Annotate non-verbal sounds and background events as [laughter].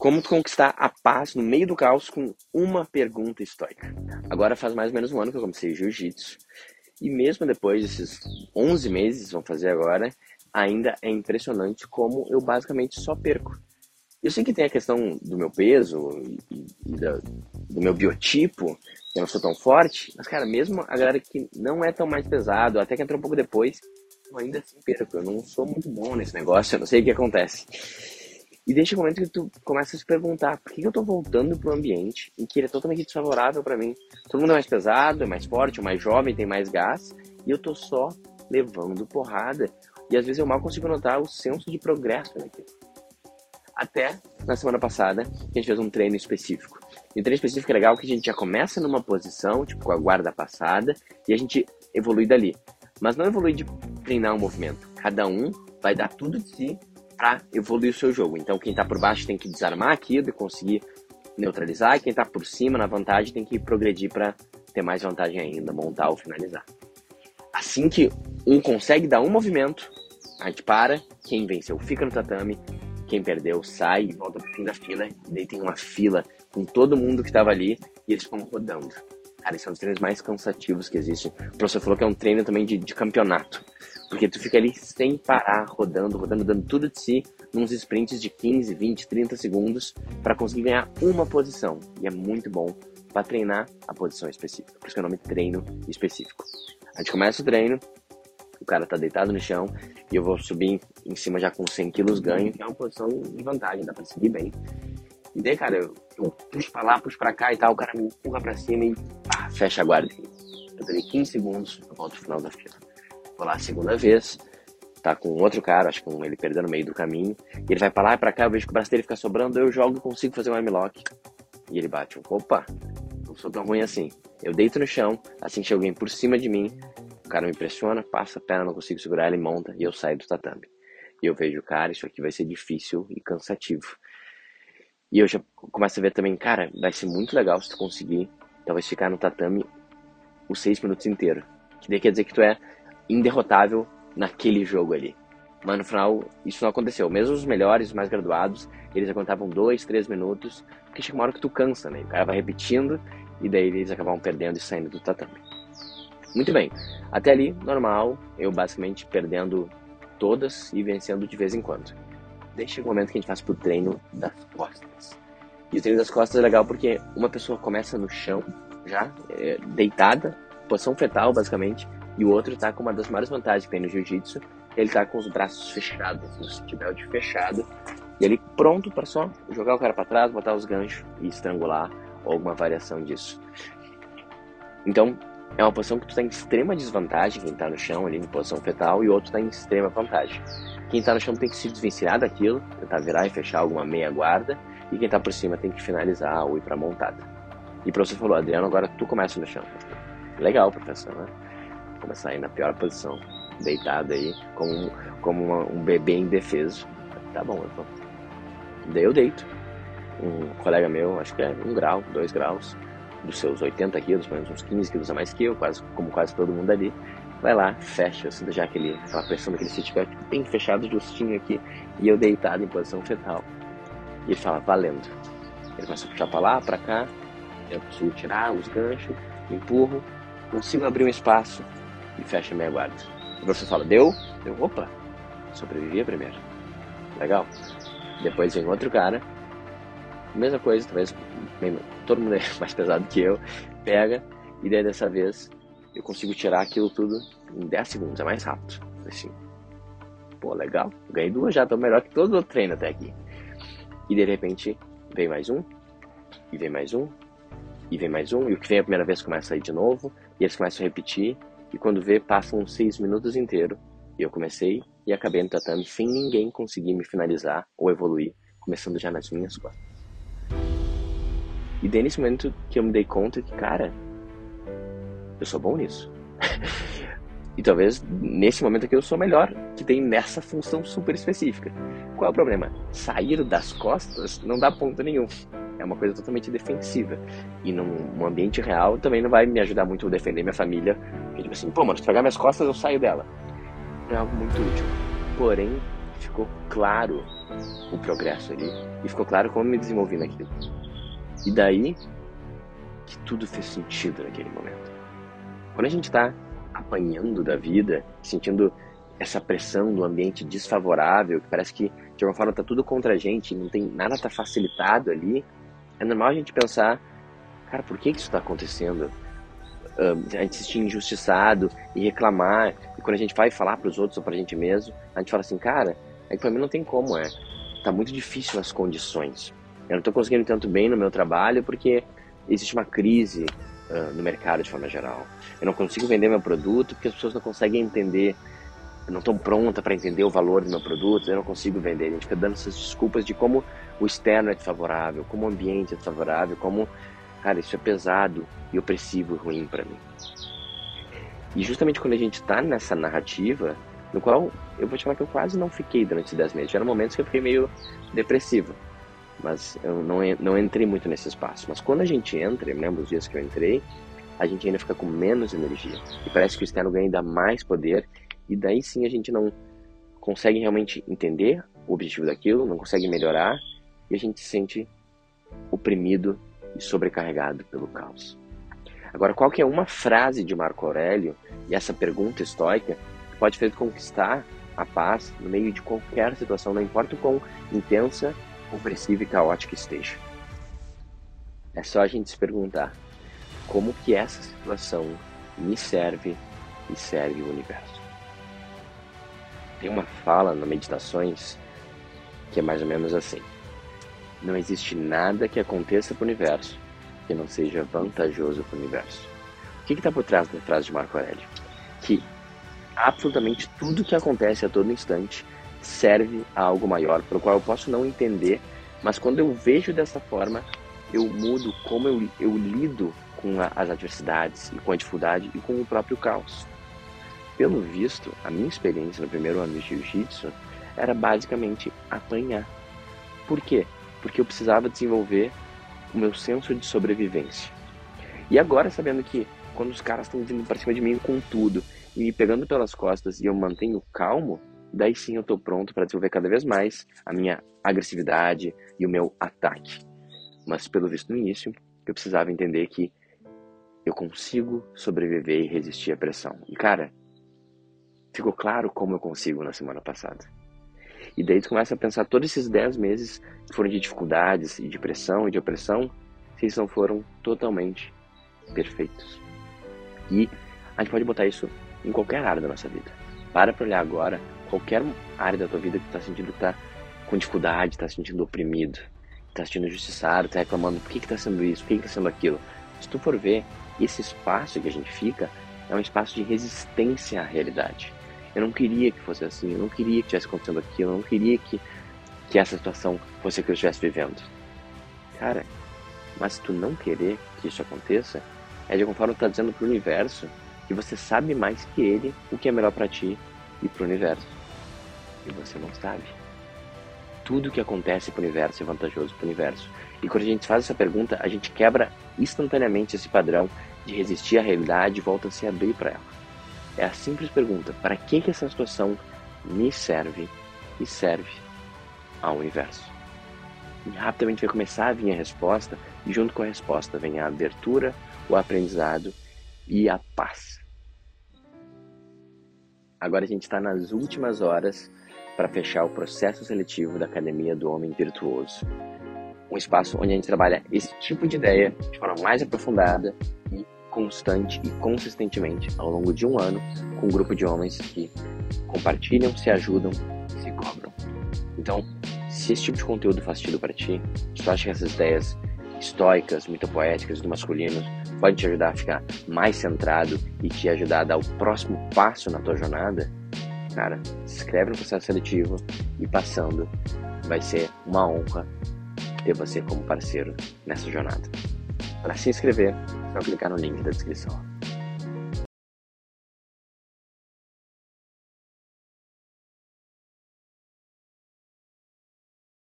Como conquistar a paz no meio do caos com uma pergunta estoica. Agora faz mais ou menos um ano que eu comecei jiu-jitsu. E mesmo depois desses 11 meses, vão fazer agora, ainda é impressionante como eu basicamente só perco. Eu sei que tem a questão do meu peso e, e do meu biotipo, que eu não sou tão forte, mas, cara, mesmo a galera que não é tão mais pesado, até que entrou um pouco depois, eu ainda assim perco. Eu não sou muito bom nesse negócio, eu não sei o que acontece. E desde o momento que tu começa a se perguntar por que eu tô voltando pro ambiente em que ele é totalmente desfavorável para mim. Todo mundo é mais pesado, é mais forte, é mais jovem, tem mais gás, e eu tô só levando porrada. E às vezes eu mal consigo notar o senso de progresso naquilo. Até na semana passada, a gente fez um treino específico. E o treino específico é legal que a gente já começa numa posição, tipo com a guarda passada, e a gente evolui dali. Mas não evolui de treinar um movimento. Cada um vai dar tudo de si para evoluir o seu jogo. Então, quem está por baixo tem que desarmar aquilo e conseguir neutralizar, e quem está por cima, na vantagem, tem que progredir para ter mais vantagem ainda, montar ou finalizar. Assim que um consegue dar um movimento, a gente para, quem venceu fica no tatame, quem perdeu sai e volta pro fim da fila, e daí tem uma fila com todo mundo que estava ali e eles ficam rodando. Cara, esse é um dos treinos mais cansativos que existe. O professor falou que é um treino também de, de campeonato. Porque tu fica ali sem parar, rodando, rodando, dando tudo de si, nos sprints de 15, 20, 30 segundos, para conseguir ganhar uma posição. E é muito bom para treinar a posição específica. Por isso que é o nome treino específico. A gente começa o treino, o cara tá deitado no chão, e eu vou subir em cima já com 100 quilos ganho, que é uma posição de vantagem, dá pra seguir bem. E daí, cara, eu, eu puxo pra lá, puxo pra cá e tal, o cara me empurra pra cima e fecha a guarda. Eu dei 15 segundos, eu volto pro final da fila. Vou lá a segunda vez, tá com outro cara, acho que ele perdeu no meio do caminho. E ele vai pra lá e pra cá, eu vejo que o braço dele fica sobrando, eu jogo e consigo fazer um M-Lock. E ele bate, opa, não sou tão ruim assim. Eu deito no chão, assim que alguém por cima de mim, o cara me pressiona, passa a perna, não consigo segurar, ele monta e eu saio do tatame. E eu vejo, cara, isso aqui vai ser difícil e cansativo. E eu já começo a ver também, cara, vai ser muito legal se tu conseguir, talvez ficar no tatame os seis minutos inteiro. Que daí quer dizer que tu é inderrotável naquele jogo ali. Mas no final, isso não aconteceu. Mesmo os melhores, os mais graduados, eles aguentavam dois, três minutos, porque chega uma hora que tu cansa, né? O cara vai repetindo e daí eles acabavam perdendo e saindo do tatame. Muito bem. Até ali, normal, eu basicamente perdendo todas e vencendo de vez em quando. Daí chega o momento que a gente faz pro treino das costas. E o treino das costas é legal porque uma pessoa começa no chão, já, é, deitada, posição fetal, basicamente, e o outro tá com uma das maiores vantagens que tem no jiu-jitsu, ele tá com os braços fechados, o seatbelt fechado, e ele pronto para só jogar o cara para trás, botar os ganchos e estrangular, ou alguma variação disso. Então, é uma posição que tu tá em extrema desvantagem, quem tá no chão ali em posição fetal, e o outro tá em extrema vantagem. Quem tá no chão tem que se desvencilhar daquilo, tentar virar e fechar alguma meia guarda, e quem tá por cima tem que finalizar ou ir pra montada. E o professor falou, Adriano, agora tu começa no chão. Legal, professor, né? Começar aí na pior posição, deitado aí, como, como uma, um bebê indefeso. Tá bom, então. Daí eu deito. Um colega meu, acho que é um grau, dois graus, dos seus 80 quilos, mais uns 15 quilos a mais que eu, quase, como quase todo mundo ali, vai lá, fecha, eu sinto já aquele, aquela pressão daquele seatbelt bem fechado, justinho aqui, e eu deitado em posição fetal. E ele fala, valendo. Ele começa a puxar pra lá, pra cá, eu consigo tirar os ganchos, empurro, consigo abrir um espaço e fecha minha guarda. E você fala, deu? Deu, opa, sobrevivi a primeira. Legal. Depois vem outro cara, mesma coisa, talvez todo mundo [laughs] é mais pesado que eu, pega, e daí dessa vez eu consigo tirar aquilo tudo em 10 segundos, é mais rápido. Assim, pô, legal, ganhei duas já, tô melhor que todo o treino até aqui. E de repente vem mais um, e vem mais um, e vem mais um, e o que vem a primeira vez começa a ir de novo, e eles começam a repetir, e quando vê, passam seis minutos inteiro, e eu comecei e acabei no tatame sem ninguém conseguir me finalizar ou evoluir, começando já nas minhas costas. E daí nesse momento que eu me dei conta que, cara, eu sou bom nisso. [laughs] e talvez nesse momento aqui eu sou melhor, que tem nessa função super específica. Qual é o problema? Sair das costas não dá ponto nenhum. É uma coisa totalmente defensiva. E num ambiente real também não vai me ajudar muito a defender minha família. Porque, tipo assim, pô, mano, se tragar minhas costas eu saio dela. É algo muito útil. Porém, ficou claro o progresso ali e ficou claro como me desenvolvi naquilo. E daí que tudo fez sentido naquele momento. Quando a gente está apanhando da vida, sentindo essa pressão do ambiente desfavorável, que parece que de alguma forma está tudo contra a gente, não tem nada tá facilitado ali, é normal a gente pensar, cara, por que, que isso está acontecendo? Uh, a gente se sentir injustiçado e reclamar, e quando a gente vai falar para os outros ou para a gente mesmo, a gente fala assim, cara, é que para mim não tem como, é, tá muito difícil as condições. Eu não estou conseguindo tanto bem no meu trabalho porque existe uma crise uh, no mercado de forma geral. Eu não consigo vender meu produto porque as pessoas não conseguem entender, não estão prontas para entender o valor do meu produto, eu não consigo vender. A gente fica dando essas desculpas de como o externo é desfavorável, como o ambiente é desfavorável, como, cara, isso é pesado e opressivo e ruim para mim. E justamente quando a gente está nessa narrativa, no qual eu vou te falar que eu quase não fiquei durante esses 10 meses. Tiveram momentos que eu fiquei meio depressivo, mas eu não, não entrei muito nesse espaço. Mas quando a gente entra, eu lembro os dias que eu entrei, a gente ainda fica com menos energia. E parece que o externo ganha ainda mais poder, e daí sim a gente não consegue realmente entender o objetivo daquilo, não consegue melhorar, e a gente se sente oprimido e sobrecarregado pelo caos. Agora, qual que é uma frase de Marco Aurélio e essa pergunta estoica que pode fazer conquistar a paz no meio de qualquer situação, não importa o quão intensa, opressiva e caótica esteja? É só a gente se perguntar como que essa situação me serve e serve o universo. Tem uma fala no Meditações que é mais ou menos assim: Não existe nada que aconteça para o universo que não seja vantajoso para o universo. O que está por trás da frase de Marco Aurélio? Que absolutamente tudo que acontece a todo instante serve a algo maior, pelo qual eu posso não entender, mas quando eu vejo dessa forma, eu mudo como eu, eu lido com a, as adversidades e com a dificuldade e com o próprio caos. Pelo visto, a minha experiência no primeiro ano de jiu-jitsu era basicamente apanhar. Por quê? Porque eu precisava desenvolver o meu senso de sobrevivência. E agora, sabendo que quando os caras estão vindo para cima de mim com tudo e me pegando pelas costas e eu mantenho calmo, daí sim eu estou pronto para desenvolver cada vez mais a minha agressividade e o meu ataque. Mas pelo visto no início, eu precisava entender que eu consigo sobreviver e resistir à pressão. E cara, ficou claro como eu consigo na semana passada. E daí tu começa a pensar todos esses 10 meses que foram de dificuldades e de pressão e de opressão, se eles não foram totalmente perfeitos. E a gente pode botar isso em qualquer área da nossa vida. Para pra olhar agora qualquer área da tua vida que tu tá sentindo que tá com dificuldade, tá se sentindo oprimido, tá se sentindo injustiçado, tá reclamando por que que tá sendo isso, por que que tá sendo aquilo. Se tu for ver, esse espaço que a gente fica é um espaço de resistência à realidade. Eu não queria que fosse assim, eu não queria que tivesse acontecendo aquilo, eu não queria que, que essa situação fosse a que eu estivesse vivendo. Cara, mas se tu não querer que isso aconteça, é de alguma forma tu tá dizendo pro universo que você sabe mais que ele o que é melhor para ti e pro universo. E você não sabe. Tudo que acontece pro universo é vantajoso pro universo. E quando a gente faz essa pergunta, a gente quebra instantaneamente esse padrão de resistir à realidade e volta a se abrir para ela. É a simples pergunta: para que, que essa situação me serve e serve ao universo? E rapidamente vai começar a vir a resposta, e junto com a resposta vem a abertura, o aprendizado e a paz. Agora a gente está nas últimas horas para fechar o processo seletivo da Academia do Homem Virtuoso. Um espaço onde a gente trabalha esse tipo de ideia de forma mais aprofundada constante e consistentemente ao longo de um ano com um grupo de homens que compartilham, se ajudam e se cobram. Então, se esse tipo de conteúdo faz sentido para ti, se tu acha que essas ideias estoicas, muito poéticas do masculino podem te ajudar a ficar mais centrado e te ajudar a dar o próximo passo na tua jornada, cara, se inscreve no processo seletivo e passando, vai ser uma honra ter você como parceiro nessa jornada. Para se inscrever, é só clicar no link da descrição.